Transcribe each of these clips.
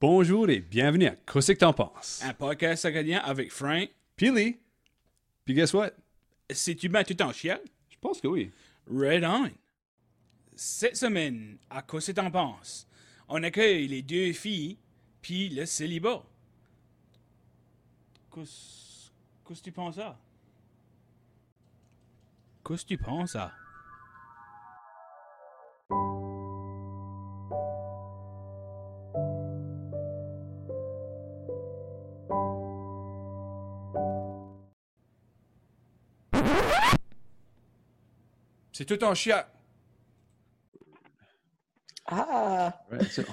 Bonjour et bienvenue à Qu'est-ce que t'en penses? Un podcast acadien avec Frank. Pili. Puis guess what? C'est-tu bien tout en chien? Je pense que oui. Red on. Cette semaine, à quoi c'est t'en penses? On accueille les deux filles, puis le célibat. Qu'est-ce qu'est-ce que tu penses à? Qu'est-ce que tu penses à? C'est tout en chien. Ah, Ouais, c'est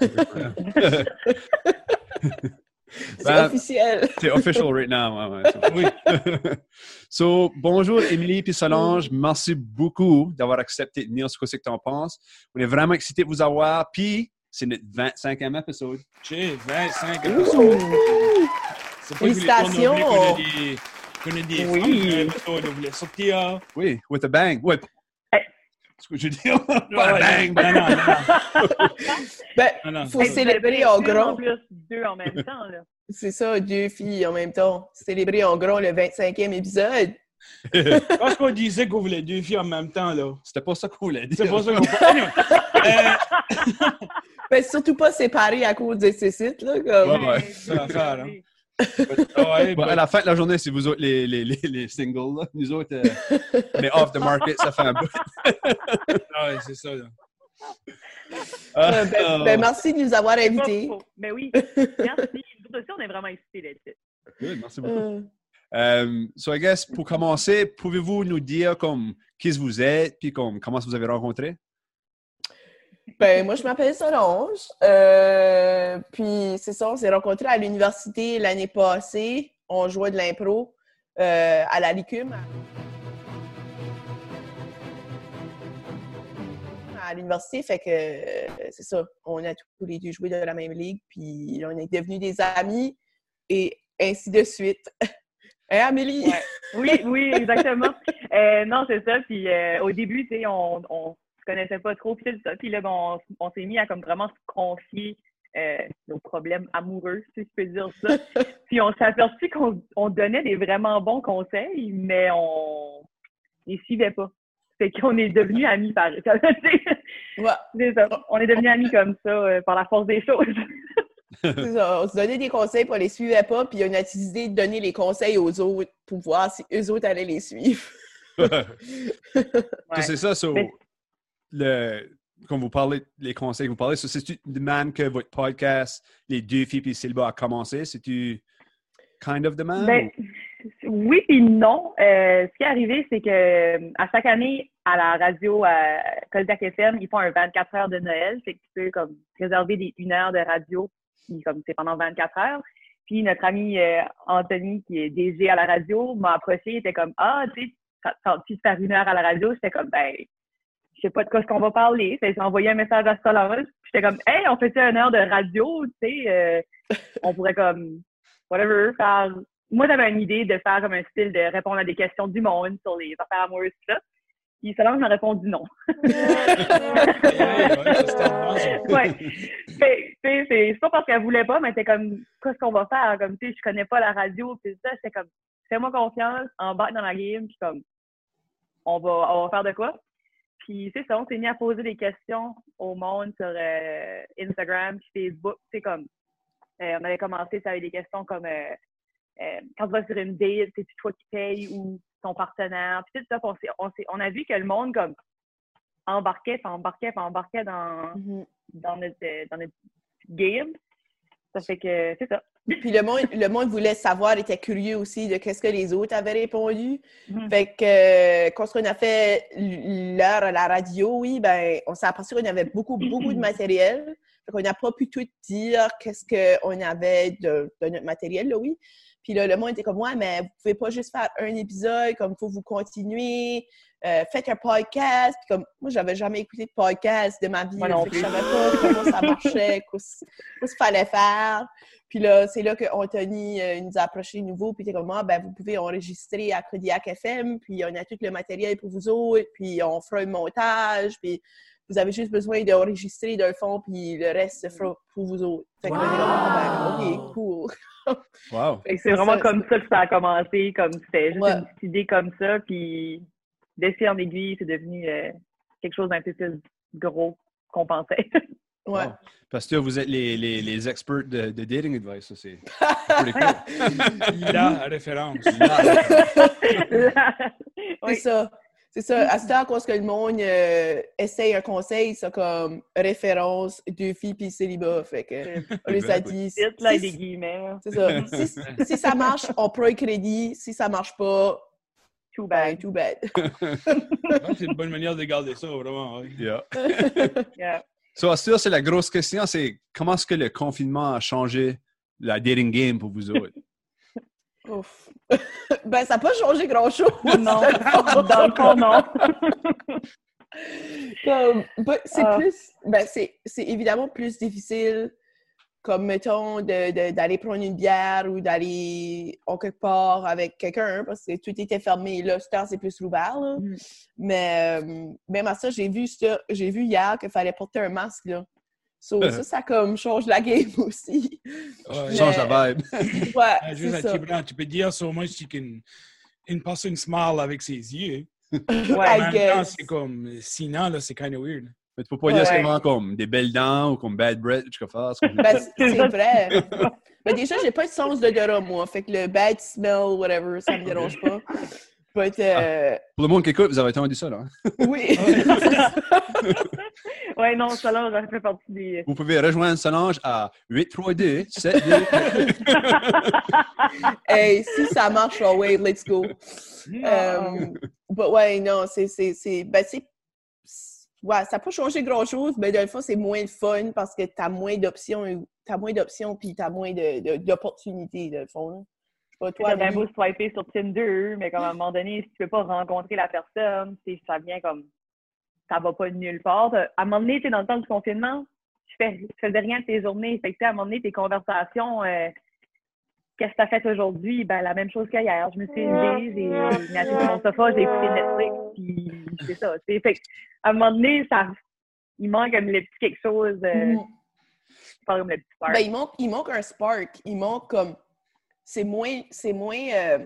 Ben, officiel. c'est official right now. ouais, Oui. so, bonjour Émilie puis Solange. Merci beaucoup d'avoir accepté de venir sur Qu'est-ce que t'en penses. On est vraiment excités de vous avoir. Puis, c'est notre 25e épisode. J'ai 25 épisodes. C'est pas Félicitations. qu'on a qu'on a des, qu'on a des Oui. femmes, épisodes, on voulait sortir. Oui, with a bang. Ouais. Ce que je veux dire. Pas Ouais, un bang, non, non, non, Ben, non, non. faut célébrer en deux En grand. plus, deux en même temps, là. C'est ça, deux filles en même temps. Célébrer en grand le 25e épisode. Parce qu'on disait qu'on voulait deux filles en même temps, là. C'était pas ça qu'on voulait dire. C'est pas ça qu'on Anyway, euh, Ben, surtout pas séparés à cause de ces sites, là. Comme... Ouais, ouais. C'est l'affaire, hein. Oui. ah ouais, bah, à la fin de la journée, c'est vous autres les, les, les, les singles. Là. Nous autres, euh, on est off the market, ça fait un bout. ah ouais, c'est ça. Là. Euh, ben, ben, merci de nous avoir invités. Mais oui, merci. Nous aussi, on est vraiment excités d'être ici. Good, merci beaucoup. Euh, Euh, so, I guess, pour commencer, pouvez-vous nous dire comme, qui vous êtes, puis comme, comment vous avez rencontré? Ben, moi, je m'appelle Solange. Euh, puis, c'est ça, on s'est rencontrés à l'université l'année passée. On jouait de l'impro euh, à la Licume. À l'université, fait que euh, c'est ça. On a tous les deux joué de la même ligue, puis on est devenus des amis et ainsi de suite. Hein, Amélie? Ouais. Oui, oui, exactement. Non, c'est ça. Puis au début, tu sais, on, connaissait pas trop, puis tout ça. Puis là, bon, on, on s'est mis à comme vraiment se confier euh, nos problèmes amoureux, si je peux dire ça. puis on s'est aperçu qu'on on donnait des vraiment bons conseils, mais on les suivait pas. Fait qu'on est devenus amis par. Ouais, C'est ça. On est devenus amis comme ça euh, par la force des choses. ça. On se donnait des conseils, puis on les suivait pas, puis on a décidé de donner les conseils aux autres pour voir si eux autres allaient les suivre. Ouais. C'est ça, so, le, quand vous parlez, les conseils que vous parlez, so, c'est-tu de même que votre podcast, Les deux filles puis le célibat a commencé? C'est-tu kind of de même? Ben, oui puis non. Euh, ce qui est arrivé, c'est que euh, à chaque année, à la radio à Coldac FM, ils font un 24 heures de Noël. Fait que tu peux comme réserver des une heure de radio, puis comme c'est pendant 24 heures. Puis notre ami euh, Anthony, qui est DG à la radio, m'a approché, il était comme Ah, tu sais, tu faire une heure à la radio, j'étais comme ben sais pas de quoi ce qu'on va parler. J'ai envoyé un message à Solange. puis J'étais comme Hey, on fait une heure de radio, tu sais, euh, on pourrait comme whatever, faire. Moi, j'avais une idée de faire comme un style de répondre à des questions du monde sur les affaires amoureuses, tout ça. Puis Solange m'a répondu non. ouais, c'est pas parce qu'elle voulait pas, mais c'est comme, qu'est-ce qu'on va faire? Comme, tu sais, je connais pas la radio, puis ça, c'est comme, fais-moi confiance, embarque dans la game, puis comme, on va, on va faire de quoi? Puis c'est ça, on s'est mis à poser des questions au monde sur euh, Instagram, puis Facebook, c'est comme, euh, on avait commencé, ça avait des questions comme, euh, quand tu vas sur une date, c'est toi qui paye ou ton partenaire, puis tout ça, on, on, a vu que le monde, comme, embarquait, puis embarquait, puis embarquait dans, Mhm. dans notre, dans notre game. Ça fait que c'est ça. Puis le monde, le monde voulait savoir, était curieux aussi de qu'est-ce que les autres avaient répondu. Mhm. Fait que euh, quand on a fait l'heure à la radio, oui, ben on s'est aperçu qu'on avait beaucoup, beaucoup de matériel. Qu'on n'a pas pu tout dire qu'est-ce qu'on avait de, de notre matériel, là, oui. Puis là, le monde était comme, ouais, mais vous pouvez pas juste faire un épisode, comme il faut vous continuer, euh, faites un podcast. Puis comme, moi, j'avais jamais écouté de podcast de ma vie. Moi non que je plus. savais pas comment ça marchait, qu'est-ce qu'il fallait faire. Puis là, c'est là que Anthony euh, nous a approché nouveau, puis il était comme, ah, ben, vous pouvez enregistrer à Kodiak FM, puis on a tout le matériel pour vous autres, puis on fera un montage, puis vous avez juste besoin d'enregistrer le fond, puis le reste se fera pour vous autres. Fait que là, j'ai vraiment, ben, OK, cool. Wow. Fait que c'est vraiment Ça, comme ça que ça a commencé, comme c'était juste Ouais. une petite idée comme ça, puis d'essai en aiguille, c'est devenu euh, quelque chose d'un peu plus gros qu'on pensait. Ouais. Wow. Parce que vous êtes les, les, les experts de, de dating advice, c'est cool. La référence. C'est oui. ça. C'est ça. À ce temps, quand ce que le monde euh, essaye un conseil, c'est comme référence, deux filles puis célibat. Fait que, on les a dit. Des guillemets. C'est ça. Si, si ça marche, on prend un crédit. Si ça marche pas, Too ben, bad. too bad. C'est une bonne manière de garder ça, vraiment. Yeah. Yeah. So, Astur, c'est la grosse question, c'est comment est-ce que le confinement a changé la dating game pour vous autres? Ouf. ben, ça n'a pas changé grand-chose. Non, dans le fond, non. Ben, c'est Ah. plus, ben, c'est, évidemment plus difficile, comme mettons, de, de- d'aller prendre une bière ou d'aller en quelque part avec quelqu'un parce que tout était fermé. Là, ce temps, c'est plus ouvert. là. Mm. Mais euh, même à ça, j'ai vu ça, j'ai vu hier qu'il fallait porter un masque. Là. So, ça, ça comme change la game aussi. Ouais. Change la vibe. Ouais, c'est Juste à ça. Tibran, tu peux dire so much you can- une personne smile avec ses yeux. I En même temps, guess. c'est comme, sinon, là, c'est kind of weird. Mais tu peux pas dire Ouais. seulement comme des belles dents ou comme bad breath, je sais pas. c'est comme- Ben, c'est vrai. Mais déjà, j'ai pas de sens d'odorat, moi. Fait que le bad smell, whatever, ça me dérange pas. But, euh, Pour le monde qui écoute, vous avez entendu ça, là. hein? oui. Ouais, non, ça là, j'aurais fait partie des. Vous pouvez rejoindre Solange à 832 72 hey, si ça marche, oh wait, let's go. Ah. Euh, but ouais, non, c'est, c'est, c'est, ben, c'est, ouais, ça n'a pas changé grand-chose, mais dans le fond, c'est moins de fun parce que t'as moins d'options, t'as moins d'options puis t'as moins de, de- d'opportunités, dans le fond. Pas, toi, T'as bien beau swiper sur Tinder, mais comme à un moment donné, si tu peux pas rencontrer la personne, c'est- ça vient comme. Ça va pas nulle part. À un moment donné, tu dans le temps du confinement, tu, fais, tu faisais rien de tes journées. Fait que, à un moment donné, tes conversations, euh, qu'est-ce que tu as fait aujourd'hui? Ben, la même chose qu'hier. Je me suis levée, j'ai sur mon sofa, j'ai écouté Netflix, puis c'est ça. tu sais. Fait que, à un moment donné, ça, il manque comme le petit quelque chose, euh, pas comme le petit spark. Ben, il manque, il manque un spark. Il manque comme. C'est moins. C'est moins. euh,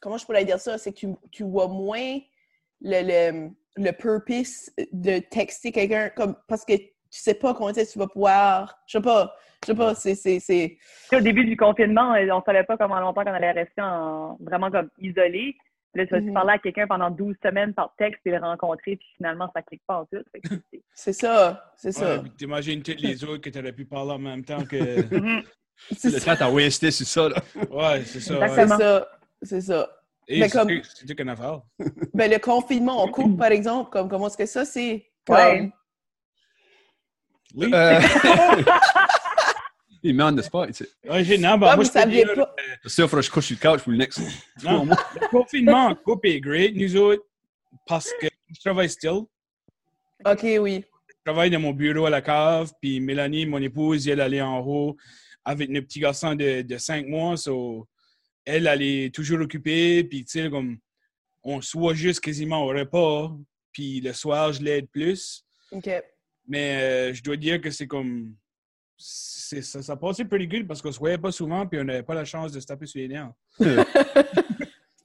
comment je pourrais dire ça? C'est que tu, tu vois moins le, le, le purpose de texter quelqu'un comme parce que tu sais pas que tu vas pouvoir. Je sais pas. Je sais pas. C'est. au début du confinement, euh, on savait pas comment longtemps qu'on allait rester en, vraiment comme isolé. Là, tu vas Mhm. parler à quelqu'un pendant 12 semaines par texte et le rencontrer, puis finalement, ça clique pas en tout. C'est- C'est ça. C'est Ouais, ça. T'imagines toutes les autres que tu aurais pu parler en même temps que. C'est Le ça. temps t'as wasté sur ça, là. Ouais, c'est ça. C'est ouais. Exactement. ça. C'est ça. Et Mais c'est comme- c'est qu'une affaire. Ben, le confinement en couple, par exemple, comme comment est-ce que ça, c'est. Comme... Ouais. Oui. Euh... Il met on the spot, tu sais. Ouais, j'ai- non, ben, Ouais, moi, vous je saviez pas. Ça, il faudra que je couche sur le couch pour le next. Non, le confinement en couple est great, nous autres, parce que je travaille still. Ok, oui. Je travaille dans mon bureau à la cave, puis Mélanie, mon épouse, elle allait en haut avec nos petits garçons de, de 5 mois. so, elle, elle est toujours occupée, puis tu sais, comme on soit juste quasiment au repas, puis le soir, je l'aide plus. Ok. Mais euh, je dois dire que c'est comme. c'est- Ça, ça passait pretty good parce qu'on se voyait pas souvent, puis on n'avait pas la chance de se taper sur les nerfs.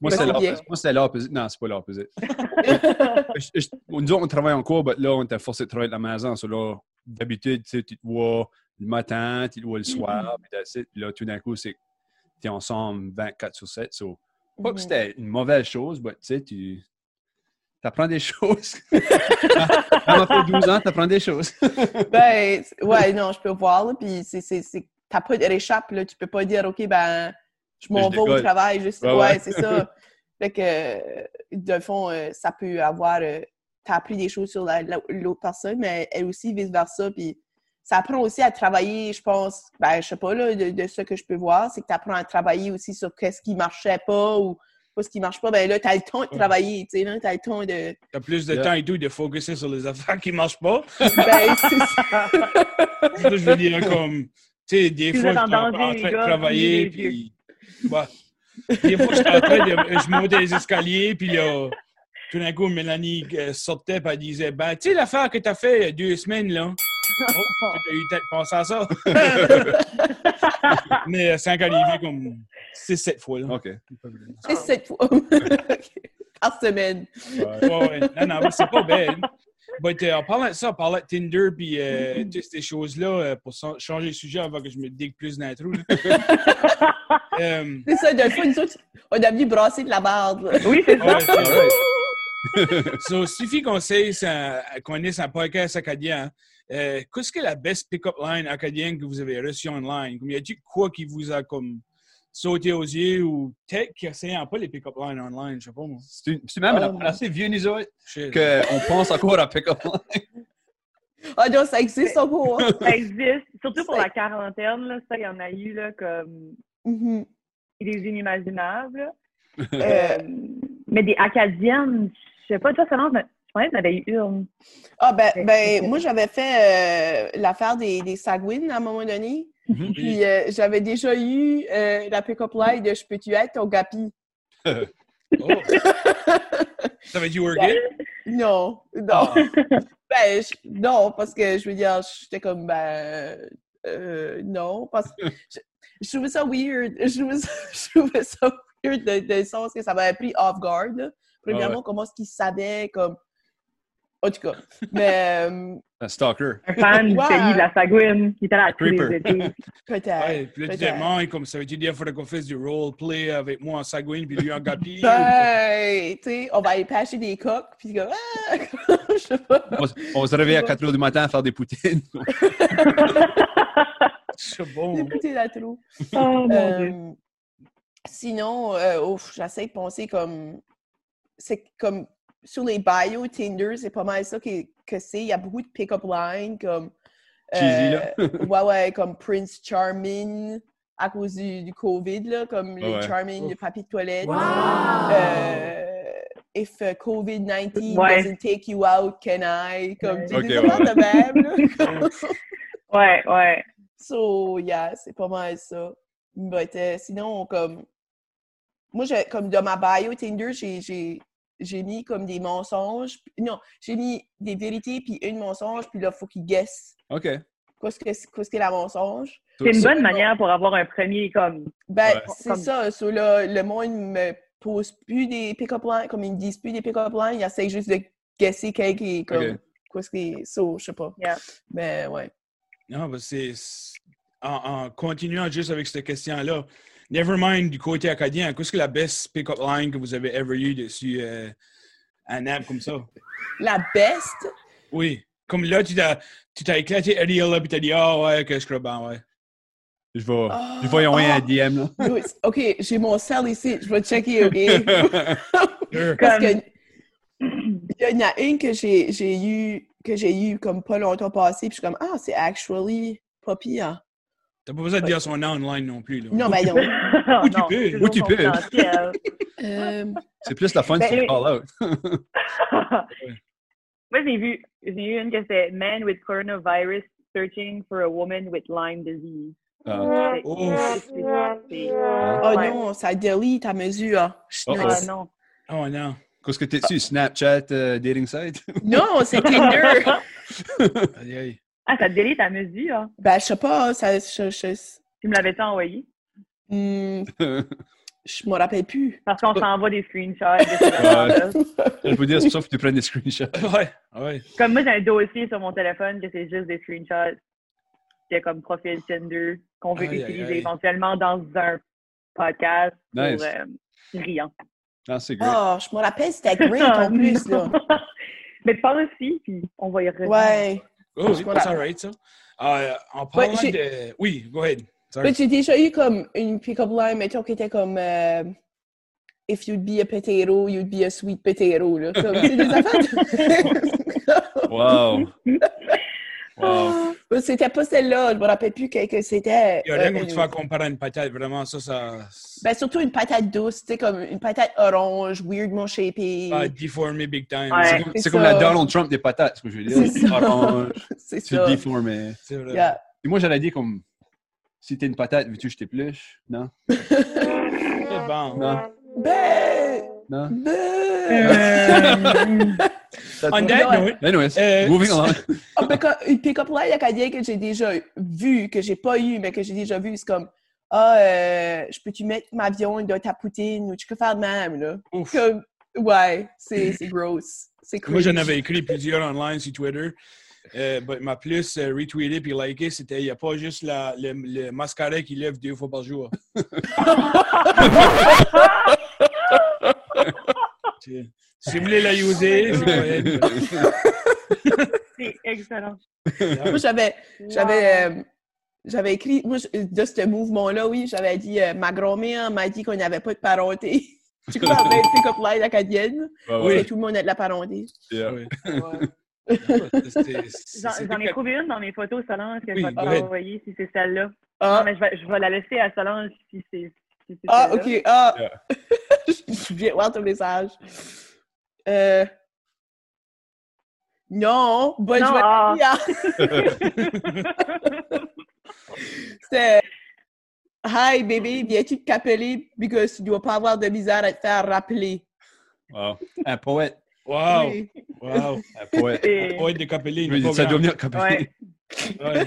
Moi, c'est l'opposite. Moi, c'est l'opposite. Non, c'est pas l'opposite. Je- je- Nous autres, on travaille en cours, mais là, on était forcé de travailler de la maison. So, là, d'habitude, tu sais, tu te vois le matin, tu te vois le soir, puis it. Puis là, tout d'un coup, c'est tu es ensemble 24 sur 7. So, pas que c'était une mauvaise chose, mais tu sais, tu apprends des choses. Quand on fait 12 ans, tu apprends des choses. Ben, ouais, non, je peux voir, là, puis c'est, t'as pas de réchappe, là, tu peux pas dire, OK, ben, je m'en Je vais au travail, juste, Ouais, ouais, ouais. c'est ça. Fait que, le fond, euh, ça peut avoir, euh, t'as appris des choses sur la- la- l'autre personne, mais elle aussi, vice-versa, puis ça apprend aussi à travailler, je pense, ben, je sais pas, là, de, de ce que je peux voir, c'est que t'apprends à travailler aussi sur qu'est-ce qui marchait pas ou pas ce qui marche pas, ben là, t'as le temps de travailler, tu sais, là, t'as le temps de... T'as plus de Yeah. temps et tout de focuser sur les affaires qui marchent pas. Ben, c'est ça. Je veux dire, comme, tu sais, des fois, je en suis en train de travailler, puis, bah, des fois, je suis en train de, je monte les escaliers, puis là, tout d'un coup, Mélanie euh, sortait et elle disait Ben, tu sais l'affaire que t'as fait il y a deux semaines, là. Oh, tu as eu de penser à ça. Mais euh, c'est arrivé comme 6-7 fois. Là. OK. C'est cette fois. Par semaine. Ouais, ouais. Non, non, mais c'est pas belle. But, euh, en parlant de ça, en parlant de Tinder puis euh, Mm-hmm. toutes ces choses-là, euh, pour changer de sujet avant que je me digue plus dans le trou. Euh, C'est ça, d'une fois, nous autres, on a venu brasser de la barbe. Oui, c'est ça. ouais. So, suffit qu'on qu'on ait un podcast acadien. Euh, Qu'est-ce que la best pick-up line acadienne que vous avez reçue online? Comme y a-t-il quoi qui vous a comme sauté aux yeux ou peut-être qui essaye pas les pick-up lines online? Je sais pas moi. C'est même Um, assez vieux, nous autres, Shit. qu'on pense encore à pick-up line. Ah non, ça existe encore. Ça existe. Surtout pour la quarantaine, là, ça, il y en a eu là, comme des inimaginables. Euh, Euh, mais des acadiennes, je sais pas, toi, Solange, mais je pensais que tu avais eu une. Ah, ben, ben moi, j'avais fait euh, l'affaire des, des Sagouines à un moment donné. Puis euh, j'avais déjà eu euh, la pick-up line de Je peux-tu être ton gapi? Oh. Ça veut dire work it? Non, non. Ah. Ben, je- non, parce que je veux dire, j'étais comme, ben, euh, non, parce que je, je trouvais ça weird. Je trouvais ça, je trouvais ça weird de, de le sens que ça m'avait pris off guard. Là. Premièrement, comment est-ce qu'ils savaient, comme. En tout cas. Mais euh, Un stalker. Un fan du pays de la Sagouine qui était là tous Creeper. les étés. peut-être. Ouais, puis là, tu comme ça veut dire, il faudrait qu'on fasse du roleplay avec moi en Sagouine puis lui en Gapi. Ben, tu sais, on va aller pêcher des coques, puis comme, ah! je sais pas. On, se réveiller à 4 heures du matin à faire des poutines. C'est bon. Écoutez la trop. oh mon dieu. Euh, sinon, euh, ouf, j'essaie de penser comme. C'est comme. Sur les bios Tinder, c'est pas mal ça que, que c'est. Il y a beaucoup de pick-up lines comme. Cheesy, là. ouais, ouais, comme Prince Charming à cause du, du COVID, là, comme les Ouais. Charming de papier de toilette. Wow! Euh, if uh, COVID-19 Ouais. doesn't take you out, can I? Comme, tu ouais. affaires de même, là. Ouais, ouais. So, yeah, c'est pas mal ça. But, euh, sinon, comme. Moi, j'ai- comme dans ma bio Tinder, j'ai- j'ai j'ai mis comme des mensonges. Non, j'ai mis des vérités puis une mensonge, puis là, il faut qu'ils guessent OK. qu'est-ce que c'est qu'est-ce que la mensonge. C'est une bonne manière pour avoir un premier comme. Ben, Ouais. c'est Comme- ça. Là, le monde me pose plus des pick-up lines, comme ils me disent plus des pick-up lines, ils essaient juste de guesser quelqu'un qui est comme. Ok. Qu'est-ce qui est. So, je sais pas. Yeah. Mais ouais. Non, ben c'est. c'est- En, en continuant juste avec cette question-là, Nevermind du côté acadien, qu'est-ce que la best pick-up line que vous avez ever eu dessus euh, un app comme ça? La best? Oui. Comme là, tu t'as, tu t'as éclaté Ariel là, puis t'as dit, ah ouais, que je crois bien, ouais. Je vais, Ah, je vais y envoyer ah. un DM, là. Oui, OK, j'ai mon cell ici. Je vais checker, OK? Parce Comme- que il y en a une que j'ai j'ai eu que j'ai eu comme pas longtemps passé, puis je suis comme Ah, c'est actually pas pire. T'as pas besoin de dire son nom online non plus. Là. Non, ben non. Où tu Non, peux, toujours où tu peux. confidentiel. Euh, C'est plus la fun Ben, oui. Call Out. Moi, j'ai vu, j'ai eu une que c'était Man with coronavirus searching for a woman with Lyme disease. Ah. C'est- Ouf. c'est- c'est- oh Ouais. non, ça delete ta mesure. Oh, Ah Schnucks. non. Oh non. Qu'est-ce que t'es dessus? Snapchat, euh, dating site? Non, c'est Tinder. Aïe, aïe. Ah, ça te délite ta mesure. ben, je sais pas, ça, je, je, Tu me l'avais-tu envoyé? hmm, je me rappelle plus. Parce qu'on s'envoie des screenshots. affaires-là. Je peux dire, c'est sauf que tu prennes des screenshots. Ouais, ouais. Comme moi, j'ai un dossier sur mon téléphone que c'est juste des screenshots. qui est comme profil Tinder qu'on veut Aïe, utiliser aïe. éventuellement dans un podcast Nice. pour euh, riant. Ah, c'est great. Oh, je me rappelle, c'était great en plus, là. Mais tu parles aussi, puis on va y revenir. Ouais. Oh, oui, Voilà. c'est alright, ça. Euh, en parlant de... Oui, go ahead. Sorry. Mais j'ai déjà eu comme une pick-up line, mettons, qui était comme euh, If you'd be a potato, you'd be a sweet potato. Là. Comme, c'est des affaires. Wow. Wow. C'était pas celle-là, je me rappelle plus que, que c'était. Il y a rien euh, comme tu vas comparer à une patate, vraiment, ça, ça... ben, surtout une patate douce, tu sais, comme une patate orange, weirdement shapée. Ah, déformé big time. Ouais. C'est comme, C'est c'est comme la. Donald Trump des patates, ce que je veux dire. C'est. Orange, c'est ça. déformé. C'est vrai. Yeah. Et moi, j'allais dire comme, si t'es une patate, veux-tu que je t'épluche? Non? C'est bon. Non? Ben, Non? ben, Euh, On that note, Anyways, Euh, moving on. Un pick-up line acadien que j'ai déjà vu, que j'ai pas eu, mais que j'ai déjà vu, c'est comme Ah, euh, je peux-tu mettre ma viande dans ta poutine ou tu peux faire de même, là? ouf. Comme, ouais, c'est c'est gross. C'est Moi, j'en avais écrit plusieurs online sur Twitter. Euh, but ma plus euh, retweeté puis liké, c'était il n'y a pas juste la, le, le mascara qui lève deux fois par jour. Si- vous voulez la user, c'est excellent. Moi, j'avais j'avais euh, j'avais écrit, moi, de ce mouvement-là, oui, j'avais dit, euh, ma grand-mère m'a dit qu'on n'avait pas de parenté. Tu crois avec pick-up line acadienne? Ouais, Oui. ouais. Tout le monde a de la parenté. Yeah. Ouais. Ouais. C'était- J'en ai trouvé une dans mes photos, Solange, que Oui, je vais te envoyer si c'est celle-là. Ah, Non, mais je vais, je vais la laisser à Solange si c'est si c'est ah celle-là. ok. Ah. Yeah. je viens voir ton message. Euh... Non, bonne Non, journée. ah. C'était Hi bébé, viens-tu te capeler? Because tu dois pas avoir de misère à te faire rappeler. Wow. Un poète. Wow! Oui. Wow! Un poète. C'est- Poète n'est pas ça doit venir. Ouais. Ouais.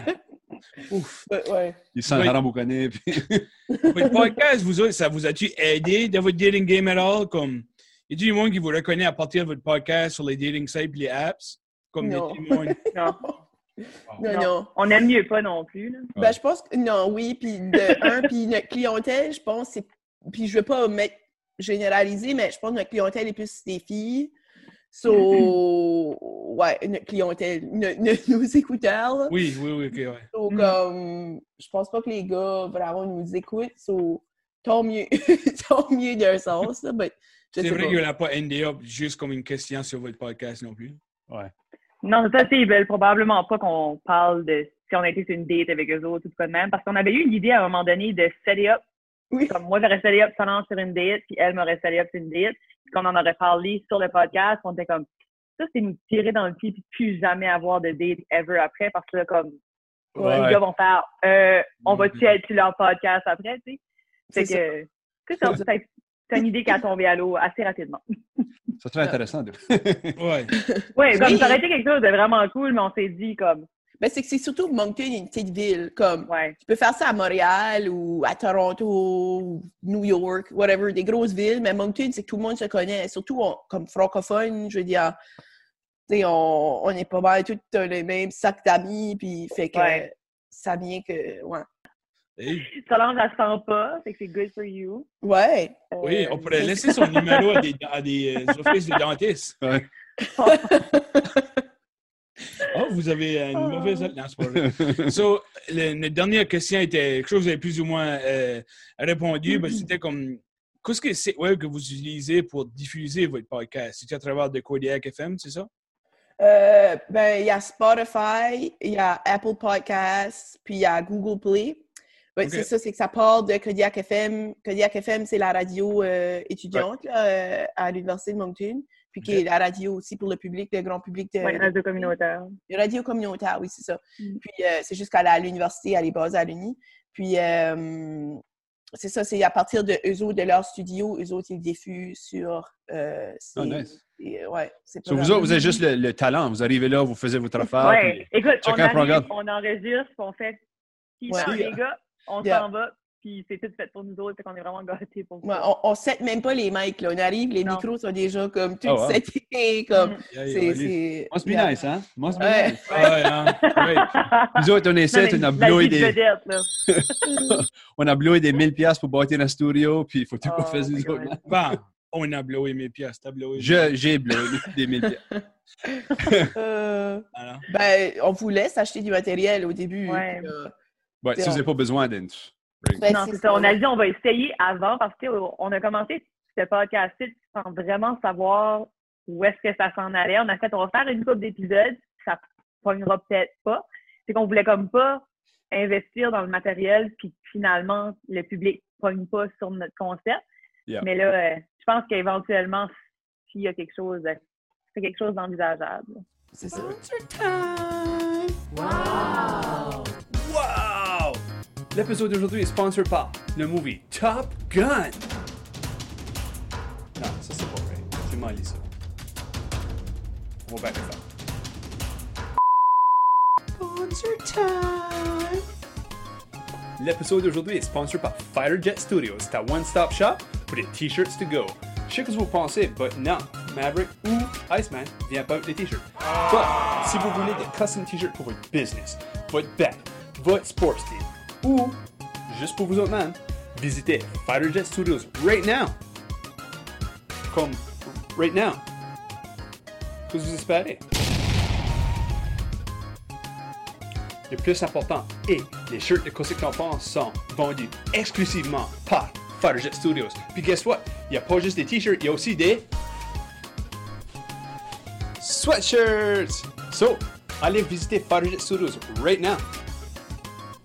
Ouf! Ouais. Il sent le Oui. haram au connaît. Puis... Votre podcast, vous autres, ça vous a-tu aidé dans votre dating game at all? Comme, y a-t-il du monde qui vous reconnaît à partir de votre podcast sur les dating sites et les apps? Comme Non. monde- Non. Non, Non. non. On aime mieux pas non plus. Là. Ben, je pense que non, oui. Puis de un, puis notre clientèle, je pense, c'est. Puis je veux pas mettre généraliser, mais je pense que notre clientèle est plus des filles. So, ouais, notre clientèle, no- no- nos écouteurs. là. Oui, oui, oui, ok, ouais. So, Mm. comme, je pense pas que les gars vraiment nous écoutent. So, tant mieux, tant mieux d'un sens. Là, je C'est vrai pas. qu'il n'a pas endé up juste comme une question sur votre podcast non plus. Non, ça, c'est, ils veulent probablement pas qu'on parle de si on a été sur une date avec eux autres ou tout de même. Parce qu'on avait eu l'idée à un moment donné de set up. Oui. Comme moi, j'aurais set up Solange sur une date, puis elle m'aurait set up sur une date. Puis qu'on en aurait parlé sur le podcast, on était comme, ça, c'est nous tirer dans le pied, puis plus jamais avoir de date ever après, parce que là, comme, Ouais. les gars vont faire, euh, on Mhm. va-tu être sur leur podcast après, tu sais? Fait C'est que, c'est ça, une idée qui a tombé à l'eau assez rapidement. C'est très intéressant. de- Ouais. Oui, comme Oui. ça aurait été quelque chose de vraiment cool, mais on s'est dit comme, Ben, c'est que c'est surtout Moncton, une petite ville. Comme, ouais. tu peux faire ça à Montréal ou à Toronto ou New York, whatever, des grosses villes, mais Moncton, c'est que tout le monde se connaît. Surtout on- comme francophone, je veux dire, on, on est pas mal tous dans les mêmes sacs d'amis, puis fait que Ouais. ça vient que, ouais. Hey, Solange, elle sent pas, fait que c'est good for you. Ouais. oui, Euh, on pourrait laisser son numéro à des, à des euh, offices de dentistes. Ouais. Oh, vous avez une mauvaise... C'est pas vrai. So, le- notre dernière question était quelque chose que vous avez plus ou moins euh, répondu. ben, C'était comme, qu'est-ce que c'est web que vous utilisez pour diffuser votre podcast? C'est à travers de Kodiak FM, c'est ça? Euh, ben, il y a Spotify, il y a Apple Podcasts, puis il y a Google Play. Ben. C'est ça, c'est que ça part de Kodiak FM. Kodiak FM, c'est la radio euh, étudiante là, euh, à l'Université de Moncton, puis qui est la radio aussi pour le public, le grand public de, Ouais, radio communautaire. une radio communautaire, oui, c'est ça. Mm. Puis euh, c'est juste qu'elle est à l'université, elle est basée à l'Uni. Puis euh, c'est ça, c'est à partir de eux autres, de leur studio, eux autres, ils diffusent sur. Euh, ces- Oh, nice. et, euh, ouais, c'est So, vous autres, vous avez juste le, le talent. Vous arrivez là, vous faisiez votre affaire. ouais. puis- Écoute, on, arrive, enregistre, puis on fait Ouais. sont les gars, on Yeah. s'en va, puis c'est tout fait pour nous autres, fait qu'on est vraiment gâtés pour Ouais, ça. on, on set même pas les mics, là. On arrive, les Non. micros sont déjà comme tout Oh, wow. setés, comme. Mm. Yeah, C'est. yeah, c'est- Must be yeah. nice, hein? Must be Ouais. nice. Ah ouais, hein? Nous autres, on essaie, on a de des, on a blowé des 1000 pièces pour bâtir un studio, puis il faut tout Oh, fasse nous autres. Hein? On a blowé mes pièces. T'as blowé. Je- J'ai blowé des 1000 pièces. Euh, ben, on voulait s'acheter du matériel au début. Ouais. puis, euh, Ouais, si vous n'avez pas besoin d'une. Ben, non, c'est ça. On a dit on va essayer avant parce qu'on a commencé ce podcast sans vraiment savoir où est-ce que ça s'en allait. On a fait, on va faire une couple d'épisodes, ça pognera peut-être pas. C'est qu'on voulait comme pas investir dans le matériel, puis finalement, le public pogne pas sur notre concept. Yeah. Mais là, euh, je pense qu'éventuellement, s'il y a quelque chose, euh, c'est quelque chose d'envisageable. c'est ça. Wow! L'épisode d'aujourd'hui est sponsor par le movie Top Gun. Non, ça c'est pas vrai. C'est On lit ça. On va faire. Sponsor time! L'épisode d'aujourd'hui est sponsored par FighterJet Studios, ta one-stop shop pour les t-shirts to go. Je sais que vous pensez, but non, Maverick ou Iceman vient pas avec les t-shirts. But, si vous voulez des custom t-shirts pour votre business, votre bet, votre sports team, ou juste pour vous autres, man, visitez FighterJet Studios right now. Comme right now. Que vous espérez? Le plus important est les shirts de Cosmic Campon sont vendus exclusivement par FighterJet Studios. Puis guess what? Il n'y a pas juste des t-shirts, il y a aussi des sweatshirts. So, allez visiter FighterJet Studios right now.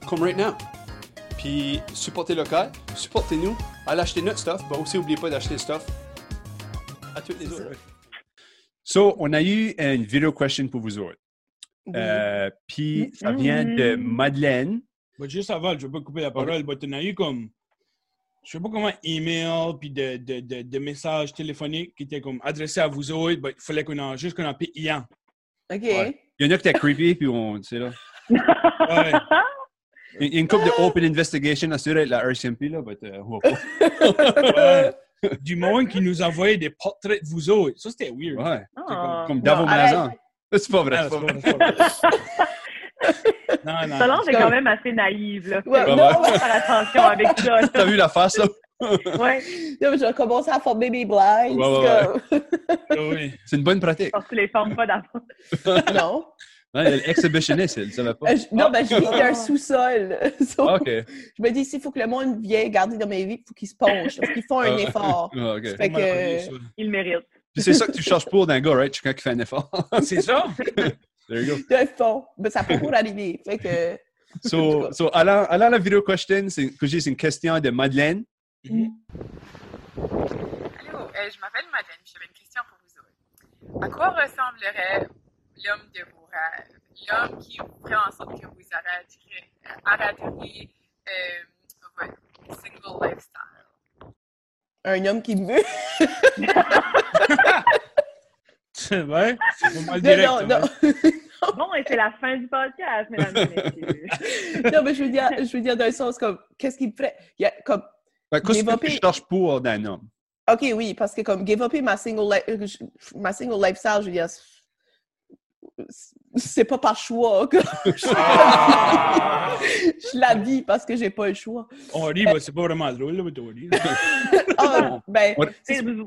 Comme right now. Puis supportez local, supportez-nous, allez acheter notre stuff, mais aussi n'oubliez pas d'acheter le stuff à tous les autres. So, on a eu une video question pour vous autres. Oui. Euh, puis ça vient de Madeleine. Mais juste avant, je veux pas couper la parole, mais t'en as eu comme, je sais pas comment, email, puis de, de, de, de messages téléphoniques qui étaient comme adressés à vous autres, mais il fallait qu'on en, juste qu'on en Ian. OK. Ouais. Il y en a qui étaient creepy, puis on, tu sais là. Ouais. Il y a une couple de open investigation assurée avec la RCMP, là, mais euh, on pas. Ouais. Du monde qui nous envoyait des portraits de vous autres. Ça, c'était weird. Ouais. Ah. Comme Davo Non, arrête. Mazan. C'est pas vrai. Ah, c'est pas c'est vrai. pas vrai, c'est pas vrai. Non, non. Solange est Comme- quand même assez naïve, là. Ouais, Ouais, non, ouais. ouais. Faire attention avec ça. T'as vu la face, là? Ouais. Là, je vais commencer à former mes blagues. Ouais, ouais, Ah oui. C'est une bonne pratique. Parce que tu les formes pas d'avance. comme- non. Ouais, elle est exhibitionniste, elle ne savait pas. Euh, je- non, ben, je vis dans un sous-sol. So, Ah, OK. Je me dis, s'il faut que le monde vienne garder dans mes vies, il faut qu'ils se penchent. Il faut qu'ils font un Ah. effort. Ah, OK. Fait que-. Il c'est ça que tu cherches pour d'un gars, right? Quelqu'un qui fait un effort. C'est ça? There you go. De fond. Ben, ça peut pas arriver. Fait que. So, so allant, allant à la vidéo question, c'est que j'ai- c'est une question de Madeleine. Allô, euh, je m'appelle Madeleine, j'avais une question pour vous autres. À quoi ressemblerait l'homme de rêves? L'homme qui ferait en sorte que vous arrêteriez, euh, votre single lifestyle? Un homme qui me veut. C'est vrai? C'est pas mal direct. non, hein, non. Bon, et c'est la fin du podcast, mesdames et messieurs. non, mais je veux dire, je veux dire dans le sens comme, qu'est-ce qu'il me ferait? Il y a comme, que Qu'est-ce que Développer- tu cherches pour d'un homme? OK, oui, parce que comme give up ma single, li- euh, ma single lifestyle, je veux dire, c'est- pas par choix. que je, je la vis parce que j'ai pas le choix. On rit, mais c'est pas vraiment drôle, là, mais on rit. Ah, ben,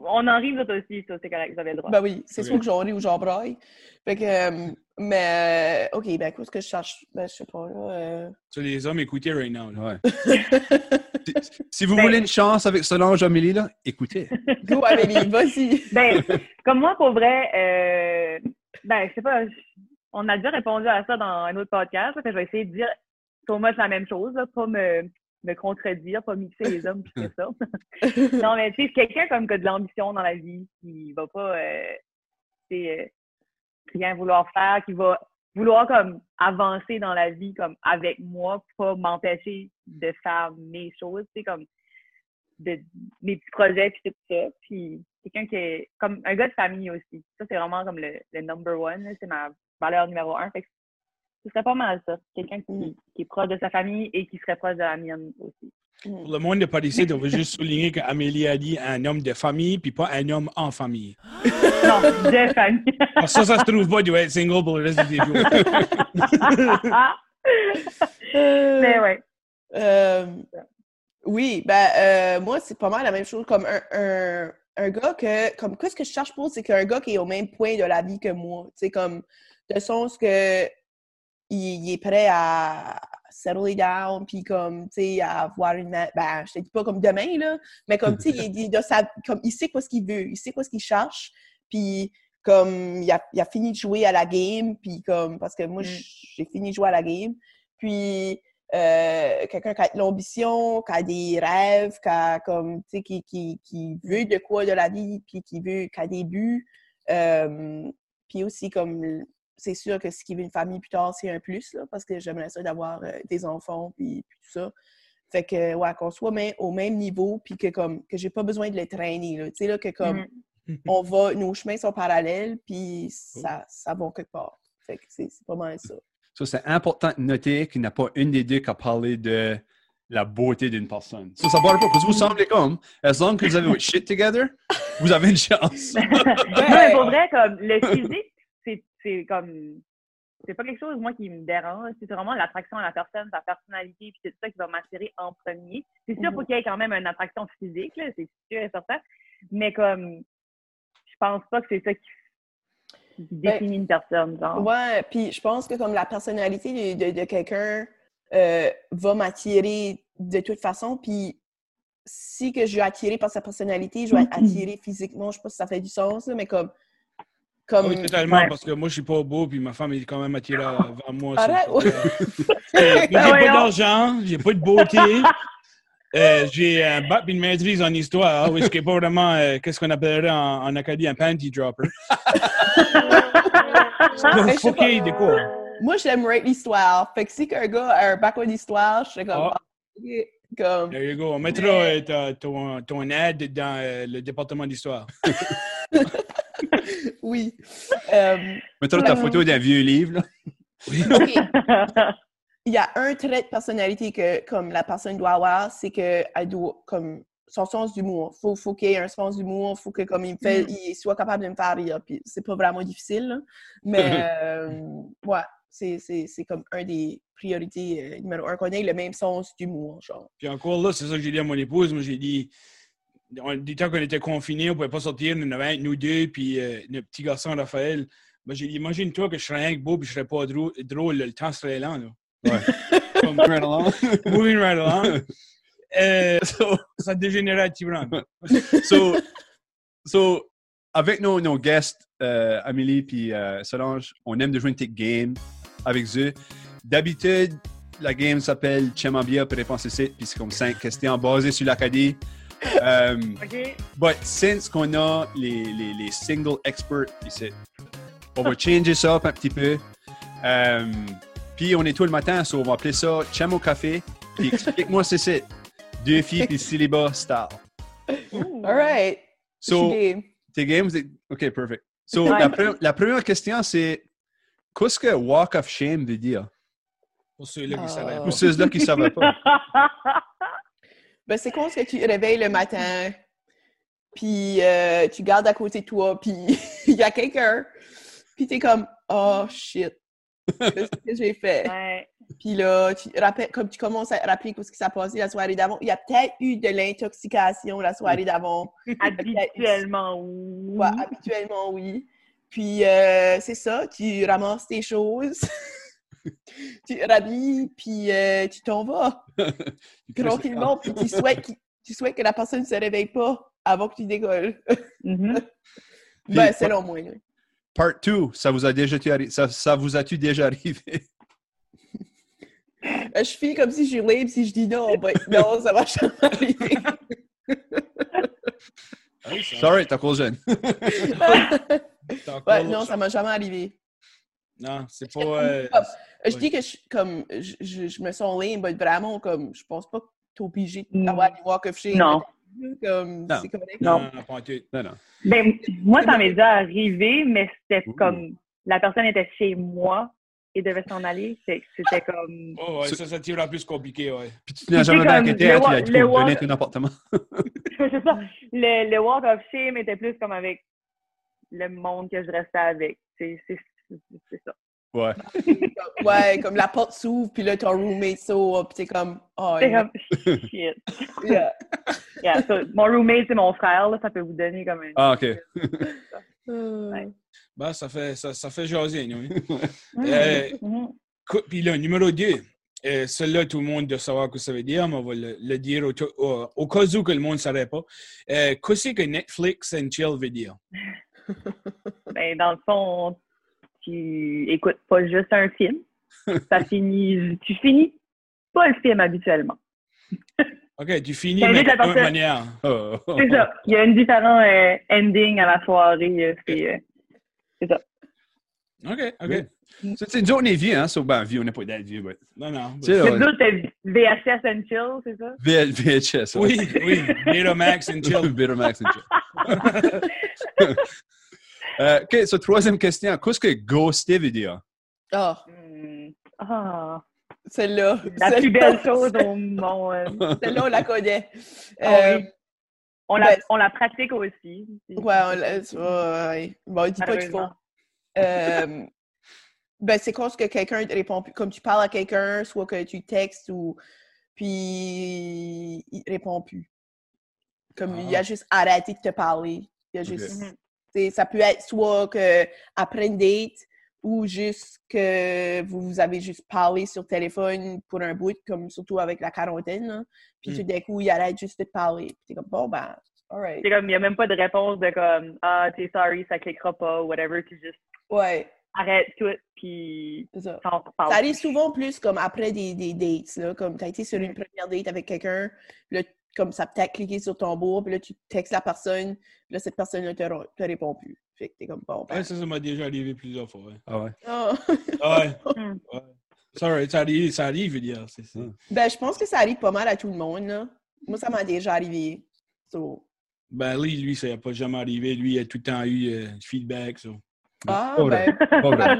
On en rit, vous aussi, ça, c'est correct, vous avez le droit. Ben oui, c'est soit que j'en ris ou j'en braille. Fait que, euh, mais, euh, OK, ben, qu'est-ce que je cherche? Ben, je sais pas, là. euh. Les hommes, écoutez right now. là. Ouais. si, si vous Ben- voulez une chance avec Solange Amélie, là, écoutez. Go, Amélie, vas-y. Ben, comme moi, pour vrai, euh, ben, je sais pas, je- on a déjà répondu à ça dans un autre podcast, là, fait je vais essayer de dire c'est la même chose, là, pas me, me contredire, pas mixer les hommes puis tout ça. non, mais tu sais, quelqu'un comme qui a de l'ambition dans la vie, qui va pas euh, euh, rien vouloir faire, qui va vouloir comme avancer dans la vie comme avec moi, pas m'empêcher de faire mes choses, tu sais, comme de mes petits projets puis tout ça. Puis quelqu'un qui est comme un gars de famille aussi. Ça, c'est vraiment comme le, le number one. C'est ma valeur numéro un. Fait que ce serait pas mal ça. Quelqu'un qui, qui est proche de sa famille et qui serait proche de la mienne aussi. Pour le monde de Paris, on veut juste souligner qu'Amélie a dit un homme de famille, puis pas un homme en famille. Non, de famille. Ça, ça se trouve pas, il doit être single pour le reste des jours. Mais ouais. Euh, oui, ben, euh, moi, c'est pas mal la même chose. Comme un, un, un gars que, comme, qu'est-ce que je cherche pour, c'est qu'un gars qui est au même point de la vie que moi. Tu sais, comme, de sens que il, il est prêt à settle it down, puis comme, tu sais, à avoir une... Ben, je te dis pas comme demain, là, mais comme, tu sais, il, il, comme, il sait quoi ce qu'il veut, il sait quoi ce qu'il cherche, puis comme, il a, il a fini de jouer à la game, puis comme, parce que moi, Mm. j'ai fini de jouer à la game, puis euh, quelqu'un qui a de l'ambition, qui a des rêves, qui, a comme, tu sais, qui, qui, qui veut de quoi de la vie, puis qui veut, qui a des buts. Euh, puis aussi, comme, c'est sûr que ce qui veut une famille plus tard, c'est un plus, là, parce que j'aimerais ça d'avoir euh, des enfants, puis, puis tout ça. Fait que, ouais, qu'on soit même, au même niveau, puis que, comme, que j'ai pas besoin de les traîner, là. Tu sais, là, que, comme, Mhm. on va, nos chemins sont parallèles, puis ça, ça va quelque part. Fait que c'est pas mal ça. Ça, c'est important de noter qu'il n'y a pas une des deux qui a parlé de la beauté d'une personne. Ça, ça parle pas, parce que vous semblez comme, as long que vous avez votre shit together, vous avez une chance. Non, mais pour vrai, comme le physique, c'est- comme. C'est pas quelque chose, moi, qui me dérange. C'est vraiment l'attraction à la personne, sa personnalité, puis c'est ça qui va m'attirer en premier. C'est sûr, faut qu'il y ait quand même une attraction physique, là, c'est sûr et certain. Mais comme, je pense pas que c'est ça qui qui définit une personne, genre. Ouais, puis je pense que comme la personnalité de, de- de quelqu'un euh, va m'attirer de toute façon, puis si que je suis attirée par sa personnalité, je vais être attirée physiquement. Je sais pas si ça fait du sens, là, mais comme... comme... Ah Oui, totalement, Ouais. parce que moi, je suis pas beau, puis ma femme est quand même attirée vers moi. Arrête, ouais. Euh, J'ai pas voyons. d'argent, j'ai pas de beauté. Euh, j'ai un bac et une maîtrise en histoire, oui, ce qui n'est pas vraiment, euh, qu'est-ce qu'on appellerait en, en Acadie, un panty dropper. C'est sais fucké pas. de quoi. Moi, j'aimerais l'histoire. Fait que si qu'un gars a un bac d'histoire, je serais comme... Ah. ah, ok, comme... There you go. On mettra euh, ton, ton aide dans euh, le département d'histoire. Oui. Euh, Mettons ta photo d'un vieux livre, là. OK. il y a un trait de personnalité que comme la personne doit avoir, c'est que elle doit comme son sens d'humour. Faut faut qu'il ait un sens d'humour, faut que comme il me fait, il soit capable de me faire rire. Puis c'est pas vraiment difficile, là. mais euh, ouais, c'est c'est c'est comme un des priorités euh, numéro un qu'on ait le même sens d'humour, genre. Puis encore là, c'est ça que j'ai dit à mon épouse. Moi, j'ai dit, on- du temps qu'on était confinés, on pouvait pas sortir, nous, avait nous deux, puis euh, notre petit garçon Raphaël. Ben, j'ai dit, imagine-toi que je serais que beau, puis je serais pas drôle, drôle le temps serait lent. Là. Comme right along. Moving right along. Euh, so, ça dégénérait à Tibran. so, so, avec nos, nos guests, euh, Amélie puis euh, Solange, on aime de jouer une petite game avec eux. D'habitude, la game s'appelle Chemambia pour réponse ici, puis c'est comme cinq questions basées sur l'Acadie. Euh, OK. but since qu'on a les, les, les single experts ici, on va changer ça up un petit peu. Euh, puis on est tout le matin, so on va appeler ça Chem au café. Puis explique-moi c'est c'est. Deux filles puis célibat style. All right. So, game. tes games, they- OK, perfect. So, la, pre- la première question, c'est qu'est-ce que Walk of Shame veut dire? Pour ceux-là qui Ah. savaient Pour pas. ceux-là qui ne savaient pas. Ben, c'est con ce que tu réveilles le matin, puis euh, tu gardes à côté de toi, puis il y a quelqu'un, puis t'es comme « Oh, shit! Qu'est-ce que j'ai fait? Ouais. » Puis là, tu rappelles, comme tu commences à rappeler ce qui s'est passé la soirée d'avant. Il y a peut-être eu de l'intoxication la soirée d'avant. Habituellement, oui. Ouais, habituellement, oui. Puis euh, c'est ça, tu ramasses tes choses, tu rhabilles, puis euh, tu t'en vas tranquillement, puis tu souhaites, qu'il- tu souhaites que la personne ne se réveille pas avant que tu décolles. Mhm. ben, selon moi. Part 2, ça vous a déjà ça, ça vous a-tu déjà arrivé? Euh, Je fais comme si je suis libre, si je dis non, ben, non, ça va jamais arriver. Sorry, t'as encore- ouais, non, ça m'a jamais arrivé. Non, c'est pas. euh, Je dis que je, comme, je, je, je me sens libre, mais vraiment, comme, je pense pas que t'es obligé d'avoir des walk of shame. Non. Comme, Non. correct. non, non. Non, non. Ben, moi, ça m'est déjà arrivé, mais c'était comme la personne était chez moi et devait s'en aller. C'était comme. Oh, ouais, ça, ça tire plus compliqué, ouais. Puis tu n'as jamais le hein, tu as dit ton appartement. c'est ça. Le, le walk of shame était plus comme avec le monde que je restais avec. C'est c'est- ça. Ouais. Ouais, comme la porte s'ouvre, puis là, ton roommate sort, puis t'es comme, oh, C'est comme shit. yeah. Yeah, so, mon roommate, c'est mon frère, là, ça peut vous donner comme un. Ah, OK. Ouais. Ben, ça fait, ça, ça fait jaser, nous. Euh, Mhm. Co- Puis là, numéro 2. Euh, Celui-là, tout le monde doit savoir ce que ça veut dire, mais on va le, le dire au, au- au cas où que le monde ne savait pas. Euh, Qu'est-ce que Netflix and chill veut dire? Ben, dans le fond, tu écoutes pas juste un film. Ça finit, tu finis pas le film habituellement. OK, tu finis, Ça mais de personne. manière. Oh, oh, C'est ça. Il y a un différent euh, ending à la soirée. euh, C'est euh, OK, OK. Oui. C'est c'est une journée vieux, hein? So, ben, vieux, on n'a pas d'être vieux, mais... Non, non. Ouais. but, c'est VHS and chill, c'est ça? V- VHS. Oui, oui. Betamax and chill. Betamax and chill. Euh, OK, so, troisième question. Qu'est-ce que ghoster veut dire? Ah. Ah, celle-là. la plus belle chose au monde. Celle-là, on la connaît. Ah Euh, oui. On la, ben- on la pratique aussi. Ouais, on l'a- ouais. Bon, dis pas qu'il faut. Euh, ben, c'est quand ce que quelqu'un te répond? Plus. Comme tu parles à quelqu'un, soit que tu textes ou. Puis il répond plus. Comme il a juste arrêté de te parler. Il a juste. Mhm. Ça peut être soit que après une date ou juste que vous, vous avez juste parlé sur téléphone pour un bout, comme surtout avec la quarantaine. là. Puis Mm. tout d'un coup, il arrête juste de te parler. Puis t'es comme, bon, ben, alright. C'est comme, il n'y a même pas de réponse de comme, ah, t'es sorry, ça cliquera pas, ou whatever. Tu juste Ouais, arrêtes tout, puis ça. arrive souvent plus comme après des, des dates, là, comme tu as été sur une Mm. première date avec quelqu'un, puis là, comme ça peut-être cliqué sur ton beau, puis là, tu textes la personne, puis là, cette personne ne te, te répond plus. Fait que t'es comme, bon, ben... Ouais, ça, ça m'a déjà arrivé plusieurs fois. Ouais. Ah ouais? ah. Ah ouais. Ouais. Sorry, ça arrive, ça arrive, je veux dire. C'est, c'est- Hmm. ben, je pense que ça arrive pas mal à tout le monde, là. Moi, ça m'a déjà arrivé. So. Ben, lui, lui, ça n'a pas jamais arrivé. Lui, il a tout le temps eu euh, du feedback. so. Ah, Pas vrai. ben, Pas vrai.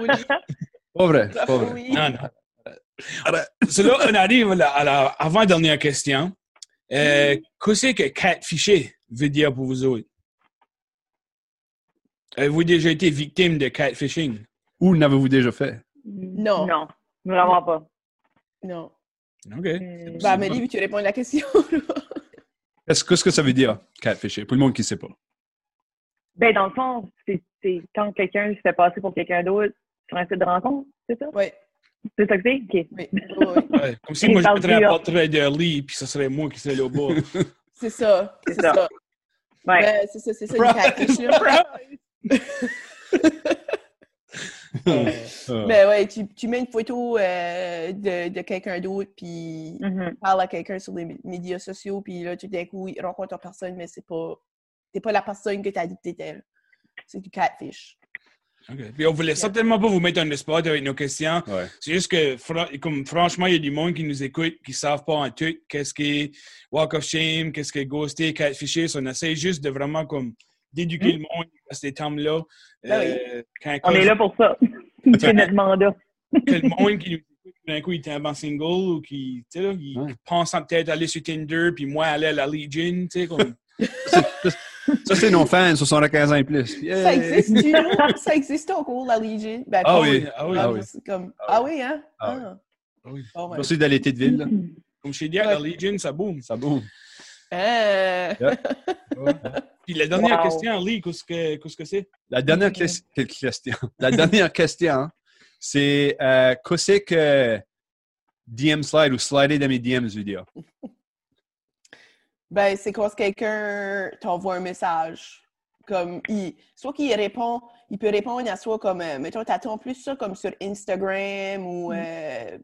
Pas vrai. Pas Bravo, vrai. Non, non. Alors, on arrive à la, à la avant-dernière question. Euh, Qu'est-ce que catfisher veut dire pour vous autres? Avez-vous déjà été victime de catfishing? Où n'avez-vous déjà fait? Non. Non, vraiment pas. Non. OK. Hmm. Ben, Amélie, tu réponds à la question? Qu'est-ce que ça veut dire, catfisher? Pour le monde qui ne sait pas? Ben, dans le fond, c'est quand quelqu'un se fait passer pour quelqu'un d'autre sur un site de rencontre, c'est ça? Ouais, C'est ça que c'est? OK. oui, oui, oui. Ouais, comme si moi, je parle mettrais un dur. portrait de Lee, puis ce serait moi qui serais là au bas. C'est ça. C'est ça. ça. Ouais. C'est ça, c'est ça. Ben ouais, tu, tu mets une photo euh, de, de quelqu'un d'autre, puis Mhm. tu parles à quelqu'un sur les mé- médias sociaux, puis là, tout d'un coup, il rencontre une personne, mais c'est pas, t'es pas la personne que t'as dit que t'étais. C'est du catfish. OK. Puis on voulait certainement pas vous mettre en spot avec nos questions. Ouais. C'est juste que, fra- comme, franchement, il y a du monde qui nous écoute, qui ne savent pas en tout qu'est-ce qui est walk of shame, qu'est-ce qui est ghosté, catfisher. So, on essaie juste de vraiment comme d'éduquer le monde à ces termes-là. Ben Euh, quand, On est là pour ça. c'est notre mandat. que le monde qui nous écoute, d'un coup, il tombe en single ou qui, tu sais, là, il Ouais. pense à peut-être aller sur Tinder, puis moi, aller à la Legion, tu sais, comme... Ça, c'est nos fans, 75 ans et plus. Ça existe, tu? Ça existe encore, la Legion? Ben, Ah pas- oui, ah oui, Ah, ah oui. c'est comme... ah oui, hein? Ah Ah. Ah oui. Ben. Merci d'aller de ville. là. Comme chez Diak, la Legion, ça boum. Ça boum. Ah. Puis la dernière Wow. question, Lee, qu'est-ce que qu'est-ce que c'est? La dernière quelle question? La dernière question, c'est euh, qu'est-ce que DM slide ou slider dans mes DMs dire? Ben, c'est quand quelqu'un t'envoie un message? Comme, il, soit qu'il répond, il peut répondre à soit comme, euh, mettons, t'attends plus ça comme sur Instagram ou euh,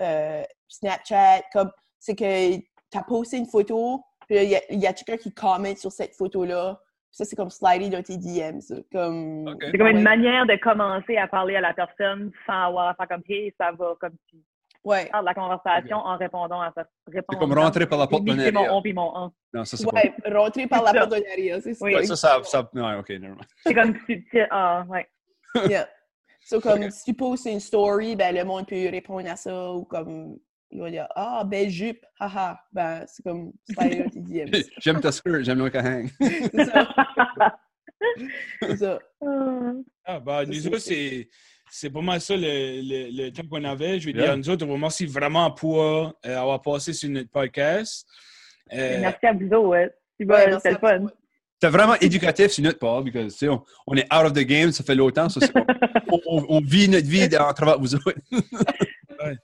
euh, Snapchat. Comme, c'est que t'as posté une photo, puis il y a, il y a quelqu'un qui commente sur cette photo-là. Ça, c'est comme slider dans tes DMs. ça. Comme. C'est comme une Ouais. manière de commencer à parler à la personne sans avoir à faire comme hey, ça va, comme tu Ouais. parles de la conversation en répondant à réponse. C'est comme rentrer par la porte C'est derrière. mon on puis mon on. Non, ça, c'est Ouais, rentrer par la C'est ça. porte de derrière, c'est ça. Oui. pas. Ouais, ça, ça, ça. Non, ok, mind. C'est comme subtil. Ah, ouais. Yeah. So, comme si tu postes une story, ben, le monde peut répondre à ça ou comme il va dire Ah, belle jupe, haha. Ben, c'est comme. J'aime ta skirt, j'aime le hang. C'est ça. C'est ça. Ah, bah, nous c'est- autres, c'est, c'est pas mal ça le, le, le temps qu'on avait. Je veux Yeah. dire, nous autres, on vous remercie vraiment pour euh, avoir passé sur notre podcast. Euh, Merci à vous autres. C'est Ouais, bon, c'est le à fun. C'était vraiment éducatif sur notre part, parce que, tu sais, on, on est out of the game, ça fait longtemps. ça, on, on- on vit notre vie en travers vous autres.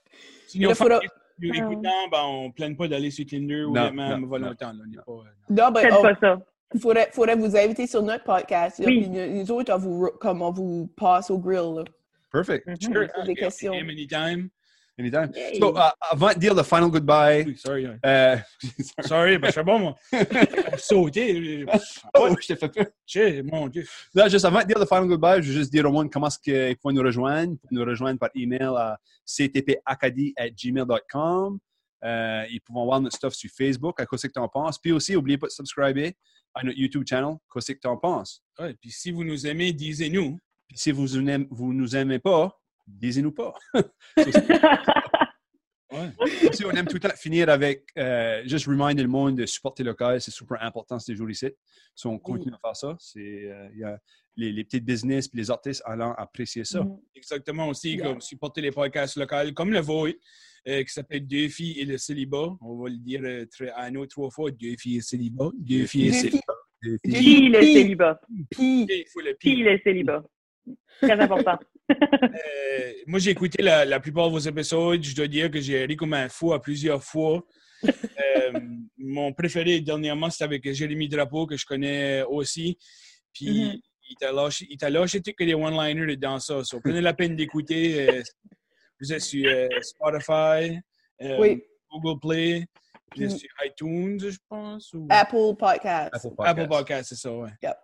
si nos Le fans faudra- nous écoutent, ben, on ne plaint pas d'aller sur Tinder ou Non, même non, volontairement. là. On n'est pas, euh, Non, ben, Faites on- pas ça. il faudrait, faudrait vous inviter sur notre podcast. Oui. nous, nous autres, on vous, comme on vous passe au grill. là. Perfect. Mhm. Sure, hein, des questions. anytime. Anytime. Yay. So, uh, avant de dire le final goodbye, Oui, sorry. ouais. euh, Sorry, ben, je suis bon, moi. Sauter. oh, je t'ai fait peur. J'ai- Mon Dieu. Là, juste avant de dire le final goodbye, je veux juste dire au monde comment est-ce qu'ils peuvent nous rejoindre. Ils peuvent nous rejoindre par email à ctpacadie.gmail.com. Euh, ils pourront voir notre stuff sur Facebook, à Qu'est-ce que t'en penses? Puis aussi, n'oubliez pas de subscriber à notre YouTube channel, Qu'est-ce que t'en penses? Ouais, puis si vous nous aimez, disez-nous. Puis si vous ne vous nous aimez pas, disez-nous pas. Ouais. Aussi, on aime tout le temps finir avec euh, juste reminder le monde de supporter local. C'est super important ces jours ici. Si on continue à faire ça, c'est euh, il y a les, les petits business et les artistes allant apprécier ça. Mm. Exactement aussi, Yeah. comme supporter les podcasts locaux comme le vôtre, euh, qui s'appelle Deux filles et le célibat. On va le dire euh, très, à nous trois fois, Deux filles et le célibat. Deux filles et Deux filles. célibat. Puis- Puis le célibat. Puis, le célibat. Très important. Euh, moi, j'ai écouté la, la plupart de vos épisodes. Je dois dire que j'ai ri comme un fou à plusieurs fois. Euh, mon préféré dernièrement, c'était avec Jérémy Drapeau, que je connais aussi. Puis, il t'a lâché, il t'a lâché tout que des one-liners dans ça. So, prenez la peine d'écouter. euh, vous êtes sur euh, Spotify, euh, oui, Google Play, puis Mhm. sur iTunes, je pense. Ou... Apple Podcast. Apple. Podcast, c'est ça, ouais. Yep.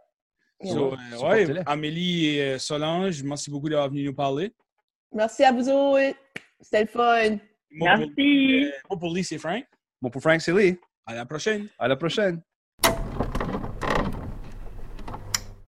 So, euh, ouais, Amélie et euh, Solange, merci beaucoup d'avoir venu nous parler. Merci à vous autres. C'était le fun. Moi, pour- Merci. euh, moi, pour Lee, c'est Frank. Bon, pour Frank, c'est Lee. À la prochaine. À la prochaine.